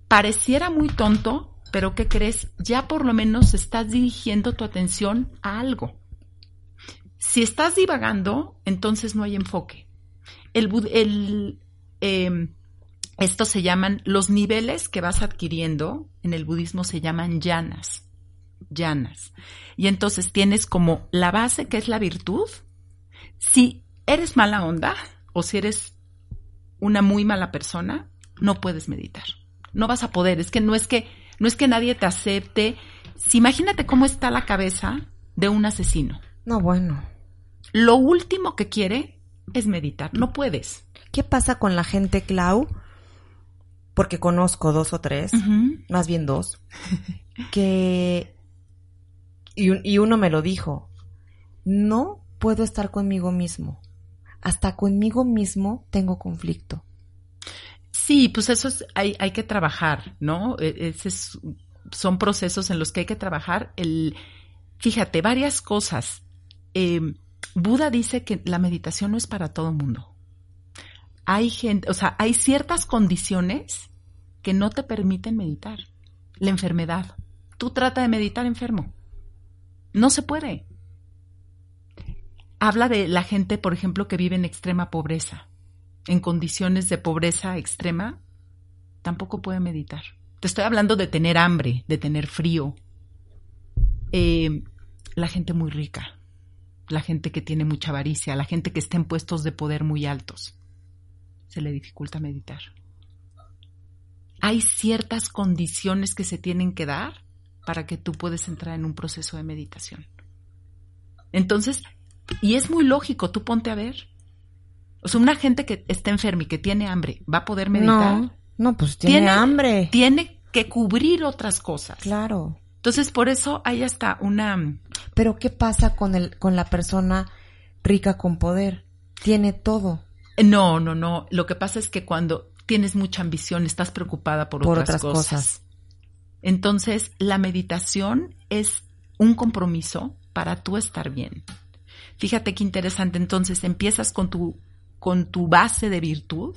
Pareciera muy tonto, pero ¿qué crees? Ya por lo menos estás dirigiendo tu atención a algo. Si estás divagando, entonces no hay enfoque. El, el, em, esto se llaman, los niveles que vas adquiriendo en el budismo se llaman llanas. Llanas. Y entonces tienes como la base que es la virtud. Si eres mala onda o si eres una muy mala persona, no puedes meditar. No vas a poder. Es que no es que, no es que nadie te acepte. Si imagínate cómo está la cabeza de un asesino. No, bueno. Lo último que quiere es meditar. No puedes. ¿Qué pasa con la gente, Clau? porque conozco dos o tres, más bien dos, que... Y, uno me lo dijo, no puedo estar conmigo mismo. Hasta conmigo mismo tengo conflicto. Sí, pues eso es, hay, hay que trabajar, ¿no? E, son procesos en los que hay que trabajar. El, fíjate, varias cosas. Em, Buda dice que la meditación no es para todo mundo hay gente, o sea, hay ciertas condiciones que no te permiten meditar. La enfermedad. Tú trata de meditar enfermo. No se puede. Habla de la gente, por ejemplo, que vive en extrema pobreza. En condiciones de pobreza extrema, tampoco puede meditar. Te estoy hablando de tener hambre, de tener frío. Eh, la gente muy rica, la gente que tiene mucha avaricia, la gente que está en puestos de poder muy altos se le dificulta meditar. Hay ciertas condiciones que se tienen que dar para que tú puedas entrar en un proceso de meditación. Entonces, y es muy lógico, tú ponte a ver. O sea, una gente que está enferma y que tiene hambre, ¿va a poder meditar? No, no pues tiene, hambre. Tiene que cubrir otras cosas. Claro. Entonces, por eso hay hasta una... Pero, ¿qué pasa con, el, con la persona rica con poder? Tiene todo. No, no, no. Lo que pasa es que cuando tienes mucha ambición, estás preocupada por, otras, cosas. Entonces, la meditación es un compromiso para tú estar bien. Fíjate qué interesante. Entonces, empiezas con tu, con tu base de virtud,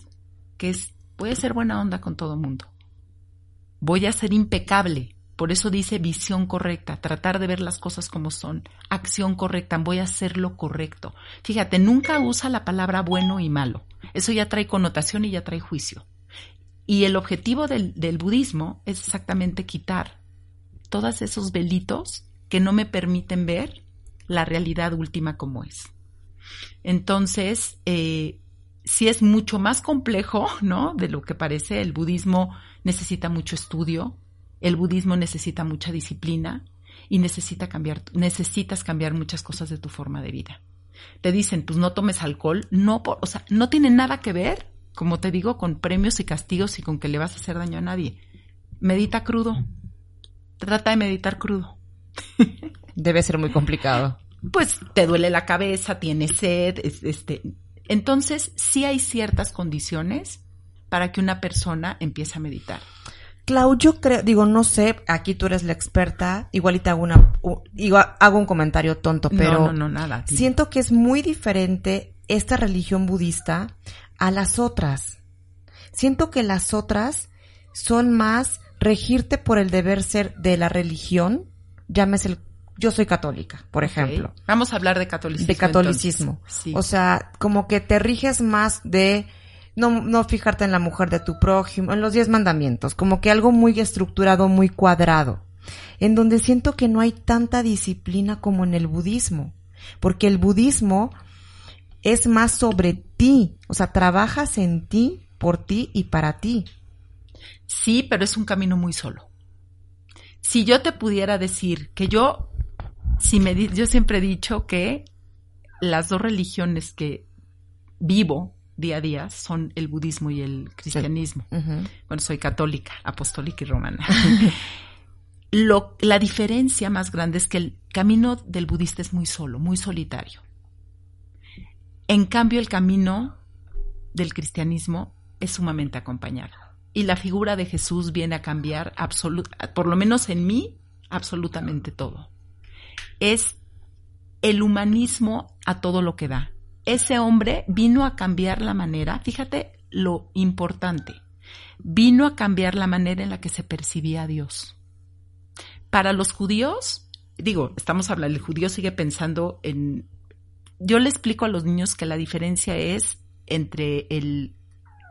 que es, voy a ser buena onda con todo el mundo. Voy a ser impecable por eso dice visión correcta, tratar de ver las cosas como son, acción correcta, voy a hacer lo correcto. Fíjate, nunca usa la palabra bueno y malo. Eso ya trae connotación y ya trae juicio. Y el objetivo del, budismo es exactamente quitar todos esos velitos que no me permiten ver la realidad última como es. Entonces, eh, si es mucho más complejo, ¿no? De lo que parece, el budismo necesita mucho estudio, el budismo necesita mucha disciplina y necesita cambiar, necesitas cambiar muchas cosas de tu forma de vida. Te dicen, pues no tomes alcohol, no, o sea, no tiene nada que ver, como te digo, con premios y castigos y con que le vas a hacer daño a nadie. Medita crudo. Trata de meditar crudo. Debe ser muy complicado. Pues te duele la cabeza, tienes sed, este. Entonces, sí hay ciertas condiciones para que una persona empiece a meditar. Clau, yo creo, digo, no sé, aquí tú eres la experta, igual y te hago una, hago un comentario tonto, pero no, no, nada, siento que es muy diferente esta religión budista a las otras. Siento que las otras son más regirte por el deber ser de la religión, llámese el yo soy católica, por ejemplo. Vamos a hablar de catolicismo. De catolicismo. O sea, como que te riges más de no, no fijarte en la mujer de tu prójimo, en los diez mandamientos, como que algo muy estructurado, muy cuadrado, en donde siento que no hay tanta disciplina como en el budismo, porque el budismo es más sobre ti, o sea, trabajas en ti, por ti y para ti. Sí, pero es un camino muy solo. Si yo te pudiera decir que yo, si me, yo siempre he dicho que las dos religiones que vivo día a día son el budismo y el cristianismo. Bueno, soy católica, apostólica y romana. Lo, la diferencia más grande es que el camino del budista es muy solo, muy solitario. En cambio, el camino del cristianismo es sumamente acompañado. Y la figura de Jesús viene a cambiar, por lo menos en mí, absolutamente todo. es el humanismo a todo lo que da. Ese hombre vino a cambiar la manera, fíjate lo importante, vino a cambiar la manera en la que se percibía a Dios. Para los judíos, digo, estamos hablando, el judío sigue pensando en... Yo le explico a los niños que la diferencia es entre el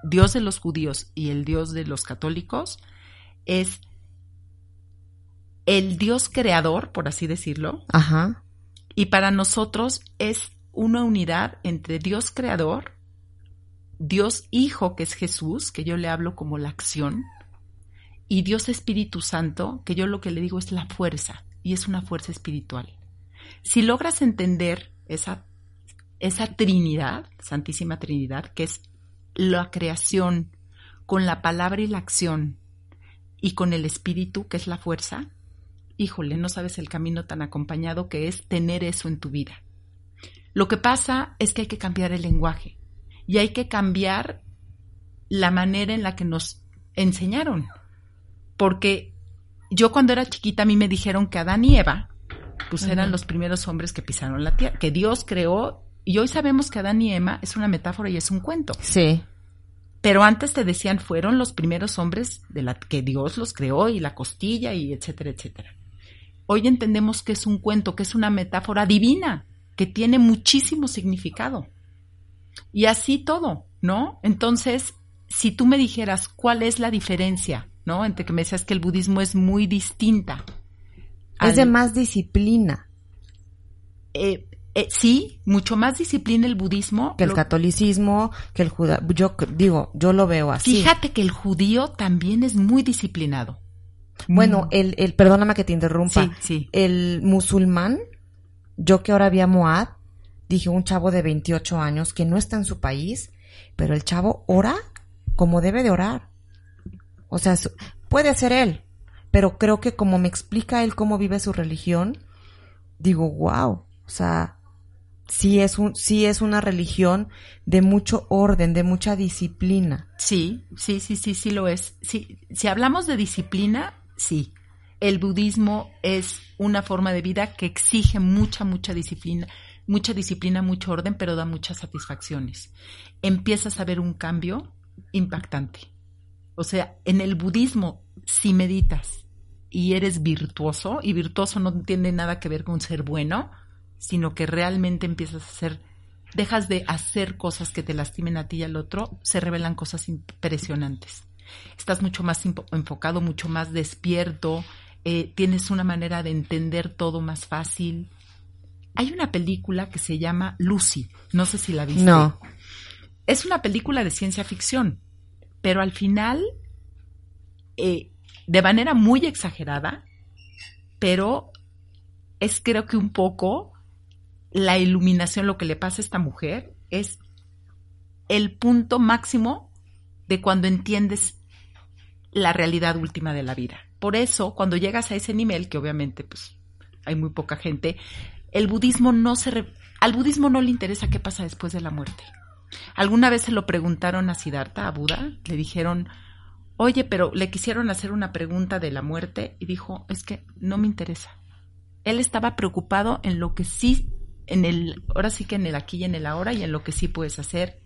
Dios de los judíos y el Dios de los católicos, es el Dios creador, por así decirlo. Ajá. Y para nosotros es una unidad entre Dios creador, Dios Hijo, que es Jesús, que yo le hablo como la acción, y Dios Espíritu Santo, que yo lo que le digo es la fuerza, y es una fuerza espiritual. Si logras entender esa, esa Trinidad, Santísima Trinidad, que es la creación con la palabra y la acción, y con el Espíritu, que es la fuerza, híjole, no sabes el camino tan acompañado que es tener eso en tu vida. Lo que pasa es que hay que cambiar el lenguaje y hay que cambiar la manera en la que nos enseñaron. Porque yo cuando era chiquita a mí me dijeron que Adán y Eva pues eran los primeros hombres que pisaron la tierra, que Dios creó y hoy sabemos que Adán y Emma es una metáfora y es un cuento. Sí. Pero antes te decían fueron los primeros hombres de la que Dios los creó y la costilla y etcétera, etcétera. Hoy entendemos que es un cuento, que es una metáfora divina, que tiene muchísimo significado. Y así todo, ¿no? Entonces, si tú me dijeras cuál es la diferencia, ¿no? Entre que me decías que el budismo es muy distinta. Es de más disciplina. Eh, eh, sí, mucho más disciplina el budismo. Que el catolicismo, que el judío. Yo digo, yo lo veo así. Fíjate que el judío también es muy disciplinado. Bueno, mm. el, el, perdóname que te interrumpa. Sí, sí. El musulmán, yo que ahora vi a Moad, dije un chavo de 28 años que no está en su país, pero el chavo ora como debe de orar. O sea, puede ser él, pero creo que como me explica él cómo vive su religión, digo, wow, o sea, sí es un, sí es una religión de mucho orden, de mucha disciplina. Sí, sí, sí, sí, sí lo es. Sí, si hablamos de disciplina, sí. El budismo es una forma de vida que exige mucha, mucha disciplina, mucha disciplina, mucho orden, pero da muchas satisfacciones. Empiezas a ver un cambio impactante. O sea, en el budismo, si meditas y eres virtuoso, y virtuoso no tiene nada que ver con ser bueno, sino que realmente empiezas a hacer, dejas de hacer cosas que te lastimen a ti y al otro, se revelan cosas impresionantes estás mucho más enfocado, mucho más despierto, eh, tienes una manera de entender todo más fácil. Hay una película que se llama Lucy, no sé si la viste. No. Es una película de ciencia ficción, pero al final, eh, de manera muy exagerada, pero es creo que un poco la iluminación, lo que le pasa a esta mujer, es el punto máximo de cuando entiendes la realidad última de la vida. Por eso, cuando llegas a ese nivel, que obviamente pues hay muy poca gente, el budismo no se al budismo no le interesa qué pasa después de la muerte. Alguna vez se lo preguntaron a Siddhartha, a Buda, le dijeron, oye, pero le quisieron hacer una pregunta de la muerte y dijo, es que no me interesa. Él estaba preocupado en lo que sí, en el, ahora sí que en el aquí y en el ahora y en lo que sí puedes hacer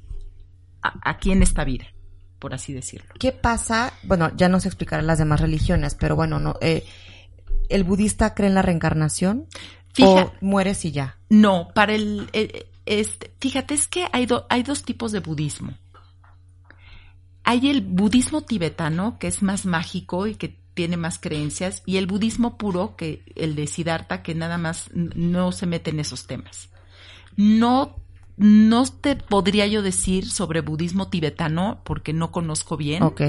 aquí en esta vida por así decirlo. ¿Qué pasa? Bueno, ya no se explicará las demás religiones, pero bueno, no, eh, ¿el budista cree en la reencarnación? ¿O mueres y ya? No, para el, este, fíjate, es que hay, hay dos tipos de budismo. Hay el budismo tibetano, que es más mágico y que tiene más creencias, y el budismo puro, que el de Siddhartha, que nada más no se mete en esos temas. No no te podría yo decir sobre budismo tibetano porque no conozco bien. Ok.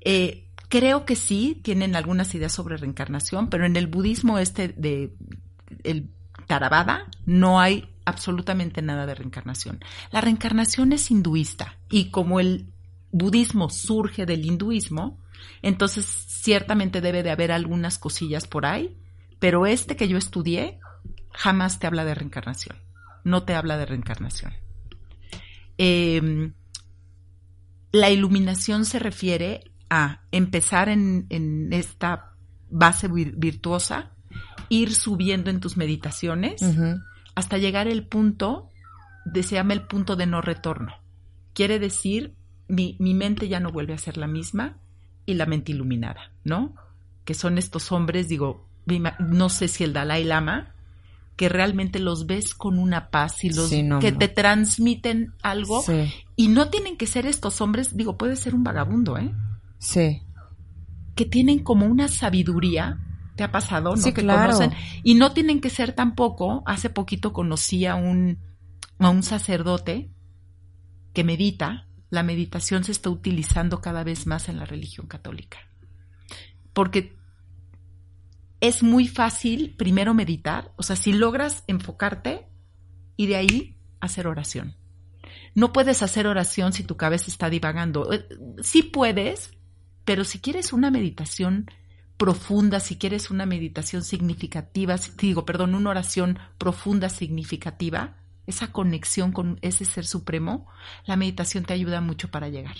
Eh, creo que sí, tienen algunas ideas sobre reencarnación, pero en el budismo este de el Theravada no hay absolutamente nada de reencarnación. La reencarnación es hinduista y como el budismo surge del hinduismo, entonces ciertamente debe de haber algunas cosillas por ahí, pero este que yo estudié jamás te habla de reencarnación no te habla de reencarnación. Em, la iluminación se refiere a empezar en, esta base virtuosa ir subiendo en tus meditaciones hasta llegar al punto de, se llama el punto de no retorno. Quiere decir, mi, mi mente ya no vuelve a ser la misma y la mente iluminada, ¿no? Que son estos hombres, digo, no sé si el Dalai Lama, que realmente los ves con una paz y los que te transmiten algo y no tienen que ser estos hombres, digo, puede ser un vagabundo, ¿eh? Sí. Que tienen como una sabiduría, te ha pasado, ¿no? Sí, que claro. conocen y no tienen que ser tampoco, hace poquito conocí a un a un sacerdote que medita, la meditación se está utilizando cada vez más en la religión católica. Porque es muy fácil primero meditar, o sea, si logras enfocarte y de ahí hacer oración. No puedes hacer oración si tu cabeza está divagando. Eh, sí puedes, pero si quieres una meditación profunda, si quieres una meditación significativa, digo, perdón, una oración profunda, significativa, esa conexión con ese ser supremo, la meditación te ayuda mucho para llegar.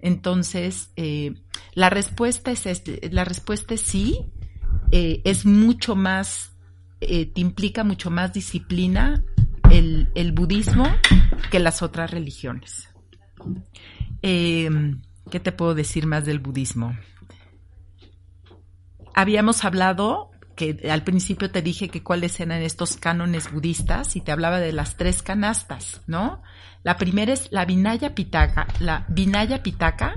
Entonces, eh, la respuesta es este, la respuesta es sí, eh, es mucho más, eh, te implica mucho más disciplina el, el, budismo que las otras religiones. ¿Qué te puedo decir más del budismo? Habíamos hablado que al principio te dije que cuáles eran estos cánones budistas y te hablaba de las tres canastas, ¿no? La primera es la Vinaya Pitaka, la Vinaya Pitaka,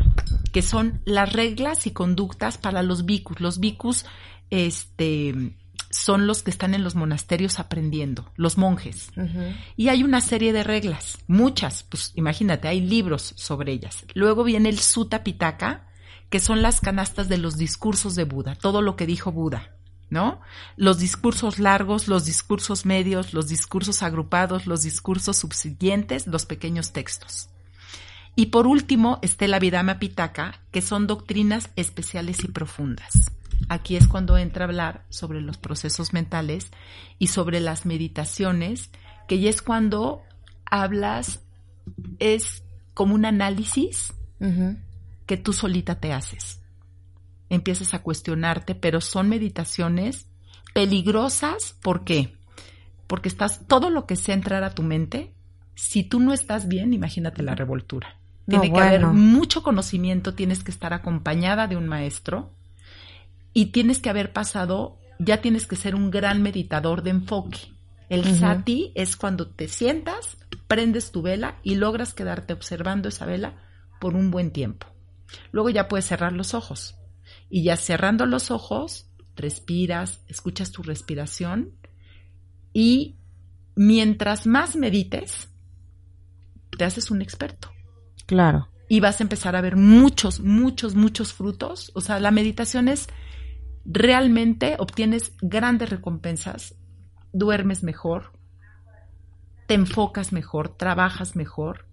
que son las reglas y conductas para los bhikkhus. Los bhikkhus, este, son los que están en los monasterios aprendiendo, los monjes. Uh -huh. Y hay una serie de reglas, muchas, pues imagínate, hay libros sobre ellas. Luego viene el Sutta Pitaka, que son las canastas de los discursos de Buda, todo lo que dijo Buda. ¿no? Los discursos largos, los discursos medios, los discursos agrupados, los discursos subsiguientes, los pequeños textos. Y por último está la Vidama Pitaka, que son doctrinas especiales y profundas. Aquí es cuando entra a hablar sobre los procesos mentales y sobre las meditaciones, que ya es cuando hablas, es como un análisis uh -huh. que tú solita te haces empiezas a cuestionarte, pero son meditaciones peligrosas. ¿Por qué? Porque estás, todo lo que sea entrar a tu mente, si tú no estás bien, imagínate la revoltura. Tiene no, que bueno. haber mucho conocimiento, tienes que estar acompañada de un maestro y tienes que haber pasado, ya tienes que ser un gran meditador de enfoque. El uh -huh. sati es cuando te sientas, prendes tu vela y logras quedarte observando esa vela por un buen tiempo. Luego ya puedes cerrar los ojos y ya cerrando los ojos, respiras, escuchas tu respiración y mientras más medites, te haces un experto. Claro. Y vas a empezar a ver muchos, muchos, muchos frutos. O sea, la meditación es realmente obtienes grandes recompensas, duermes mejor, te enfocas mejor, trabajas mejor,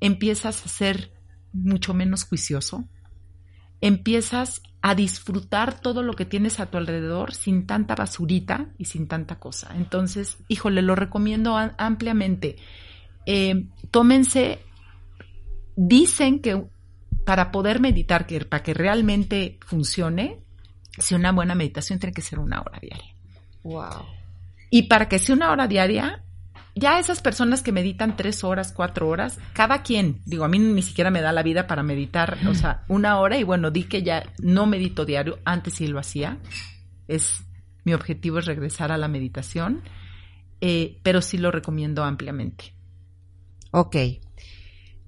empiezas a ser mucho menos juicioso, empiezas a disfrutar todo lo que tienes a tu alrededor sin tanta basurita y sin tanta cosa. Entonces, híjole, lo recomiendo ampliamente. Eh, tómense, dicen que para poder meditar, que para que realmente funcione, si una buena meditación tiene que ser una hora diaria. Wow. Y para que sea una hora diaria, ya esas personas que meditan tres horas, cuatro horas, cada quien, digo, a mí ni siquiera me da la vida para meditar, o sea, una hora y bueno, di que ya no medito diario, antes sí lo hacía, es, mi objetivo es regresar a la meditación, eh, pero sí lo recomiendo ampliamente. Ok.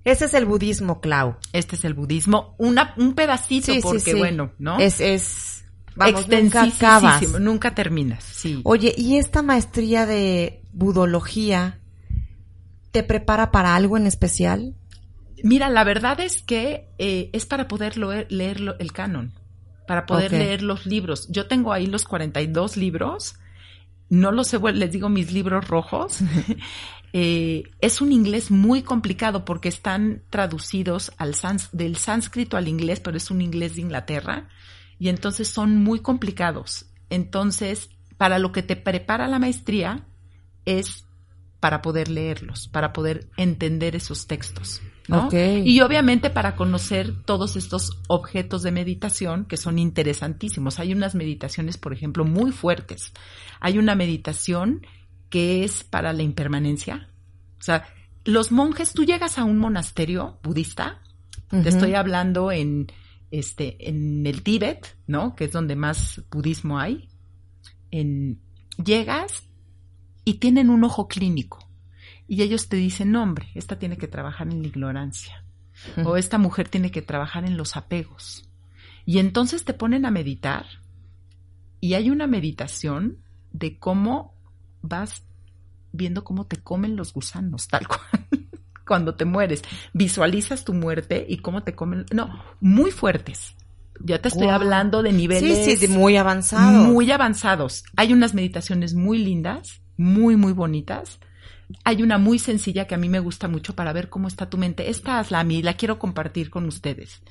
Ese es el budismo, Clau. Este es el budismo, una, un pedacito, sí, porque sí, sí. bueno, ¿no? Es, es, vamos, nunca nunca acabas. Nunca terminas, sí. Oye, ¿y esta maestría de budología te prepara para algo en especial? Mira, la verdad es que eh, es para poder leer, leer lo, el canon, para poder okay. leer los libros. Yo tengo ahí los 42 libros, no los he, les digo mis libros rojos. eh, es un inglés muy complicado porque están traducidos al sans, del sánscrito al inglés, pero es un inglés de Inglaterra y entonces son muy complicados. Entonces, para lo que te prepara la maestría es para poder leerlos, para poder entender esos textos. ¿no? Y obviamente para conocer todos estos objetos de meditación que son interesantísimos. Hay unas meditaciones, por ejemplo, muy fuertes. Hay una meditación que es para la impermanencia. O sea, los monjes, tú llegas a un monasterio budista, te estoy hablando en, este, en el Tíbet, ¿no? Que es donde más budismo hay. En, llegas y tienen un ojo clínico y ellos te dicen, no, hombre, esta tiene que trabajar en la ignorancia o esta mujer tiene que trabajar en los apegos. Y entonces te ponen a meditar y hay una meditación de cómo vas viendo cómo te comen los gusanos, tal cual. Cuando te mueres, visualizas tu muerte y cómo te comen, no, muy fuertes. Ya te estoy hablando de niveles sí, sí, muy avanzados. Muy avanzados. Hay unas meditaciones muy lindas, muy, muy bonitas, hay una muy sencilla que a mí me gusta mucho para ver cómo está tu mente. Esta es la mí, la quiero compartir con ustedes.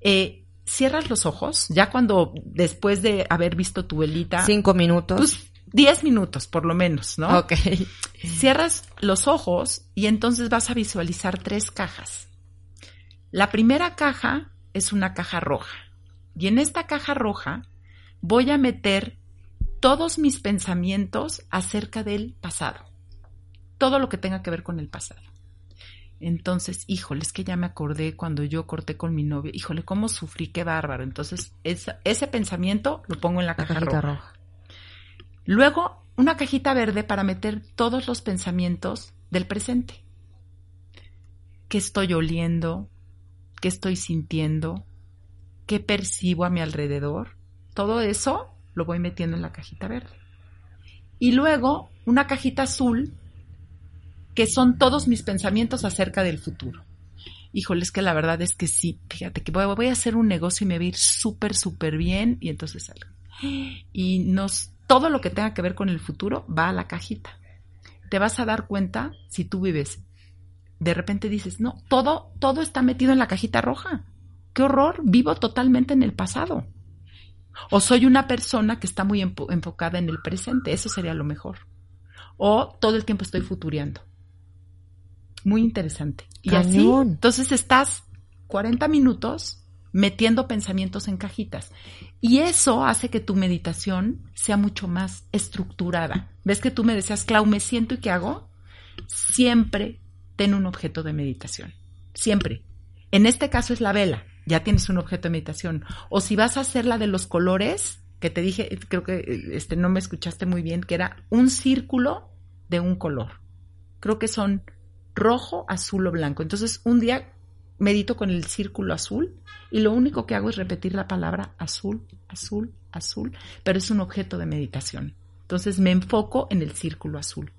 Eh, cierras los ojos, ya cuando después de haber visto tu velita. Cinco minutos. Pues, diez minutos, por lo menos, ¿no? Ok. Cierras los ojos y entonces vas a visualizar tres cajas. La primera caja es una caja roja. Y en esta caja roja voy a meter todos mis pensamientos acerca del pasado todo lo que tenga que ver con el pasado. Entonces, híjole, es que ya me acordé cuando yo corté con mi novio, híjole, cómo sufrí, qué bárbaro. Entonces, ese pensamiento lo pongo en la, caja roja. Luego, una cajita verde para meter todos los pensamientos del presente. ¿Qué estoy oliendo? ¿Qué estoy sintiendo? ¿Qué percibo a mi alrededor? Todo eso lo voy metiendo en la cajita verde. Y luego, una cajita azul que son todos mis pensamientos acerca del futuro. Híjole, es que la verdad es que sí, fíjate que voy, a hacer un negocio y me va a ir súper, súper bien y entonces salgo. Y nos, todo lo que tenga que ver con el futuro va a la cajita. Te vas a dar cuenta si tú vives. De repente dices, no, todo, todo está metido en la cajita roja. Qué horror, vivo totalmente en el pasado. O soy una persona que está muy enfocada en el presente, eso sería lo mejor. O todo el tiempo estoy futureando muy interesante. Y así, entonces estás 40 minutos metiendo pensamientos en cajitas. Y eso hace que tu meditación sea mucho más estructurada. ¿Ves que tú me decías, Clau, me siento y qué hago? Siempre ten un objeto de meditación. Siempre. En este caso es la vela. Ya tienes un objeto de meditación. O si vas a hacer la de los colores, que te dije, creo que este, no me escuchaste muy bien, que era un círculo de un color. Creo que son rojo, azul o blanco. Entonces, un día medito con el círculo azul y lo único que hago es repetir la palabra azul, azul, azul, pero es un objeto de meditación. Entonces, me enfoco en el círculo azul.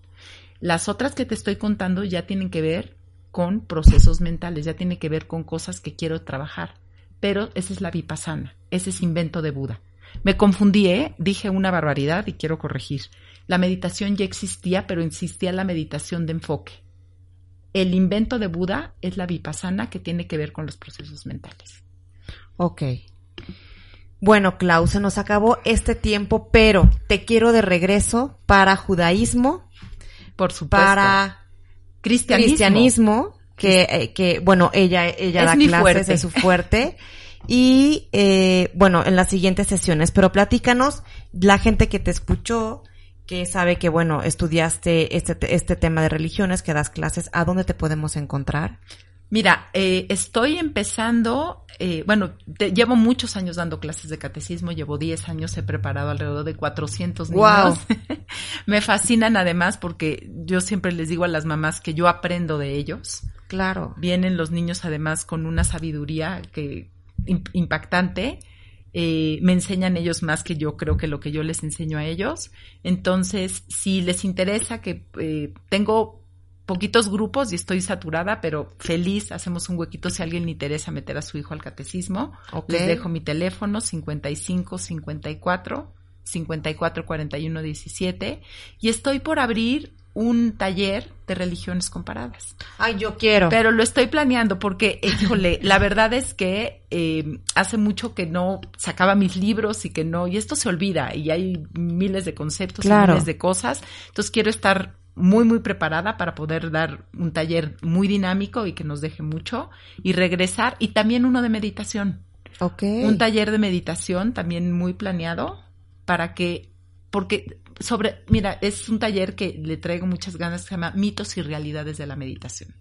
Las otras que te estoy contando ya tienen que ver con procesos mentales, ya tienen que ver con cosas que quiero trabajar. Pero esa es la vipassana, ese es invento de Buda. Me confundí, ¿eh? dije una barbaridad y quiero corregir. La meditación ya existía, pero insistía la meditación de enfoque el invento de Buda es la vipassana que tiene que ver con los procesos mentales. Ok. Bueno, Klaus, se nos acabó este tiempo, pero te quiero de regreso para judaísmo. Por supuesto. Para cristianismo. que, eh, que, bueno, ella, ella da clases, de su fuerte. Y, eh, bueno, en las siguientes sesiones, pero platícanos, la gente que te escuchó, que sabe que, bueno, estudiaste este, este tema de religiones, que das clases, ¿a dónde te podemos encontrar? Mira, eh, estoy empezando, eh, bueno, llevo muchos años dando clases de catecismo, llevo 10 años, he preparado alrededor de 400 niños. Me fascinan además porque yo siempre les digo a las mamás que yo aprendo de ellos. Claro. Vienen los niños además con una sabiduría que impactante eh, me enseñan ellos más que yo creo que lo que yo les enseño a ellos. Entonces, si les interesa que eh, tengo poquitos grupos y estoy saturada, pero feliz, hacemos un huequito si a alguien le interesa meter a su hijo al catecismo. Les dejo mi teléfono 55 54 54 41 17 y estoy por abrir un taller de religiones comparadas. Ay, yo quiero. Pero lo estoy planeando porque, híjole, la verdad es que eh, hace mucho que no sacaba mis libros y que no, y esto se olvida y hay miles de conceptos y miles de cosas. Entonces quiero estar muy, muy preparada para poder dar un taller muy dinámico y que nos deje mucho y regresar y también uno de meditación. Ok. Un taller de meditación también muy planeado para que, porque sobre, mira, es un taller que le traigo muchas ganas, se llama Mitos y Realidades de la Meditación.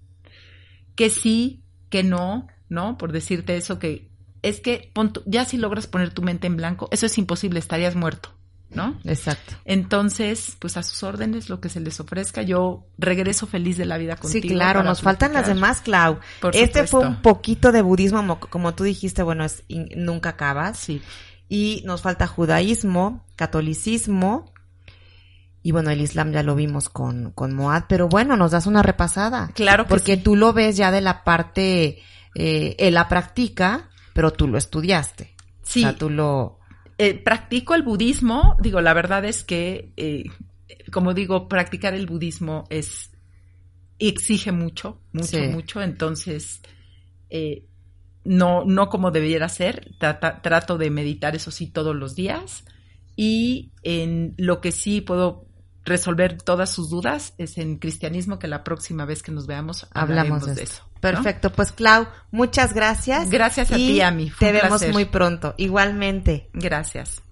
Que sí, que no, ¿no? Por decirte eso, que es que ya si logras poner tu mente en blanco, eso es imposible, estarías muerto. ¿No? Exacto. Entonces, pues a sus órdenes, lo que se les ofrezca, yo regreso feliz de la vida contigo. Sí, claro, nos faltan las demás, Clau. este fue un poquito de budismo, como, tú dijiste, bueno, es nunca acabas. Sí. Y nos falta judaísmo, catolicismo, y bueno, el Islam ya lo vimos con, con Moad, pero bueno, nos das una repasada. Claro que Porque tú lo ves ya de la parte, eh, él la practica, pero tú lo estudiaste. Sí. O sea, tú lo... Eh, practico el budismo, digo, la verdad es que, eh, como digo, practicar el budismo es, exige mucho, mucho, mucho, entonces, eh, no, no como debiera ser, trato de meditar, eso sí, todos los días, y en lo que sí puedo resolver todas sus dudas es en cristianismo, que la próxima vez que nos veamos hablamos de, eso. Perfecto, pues Clau, muchas gracias. Gracias a ti, a mí. te vemos muy pronto. Igualmente. Gracias.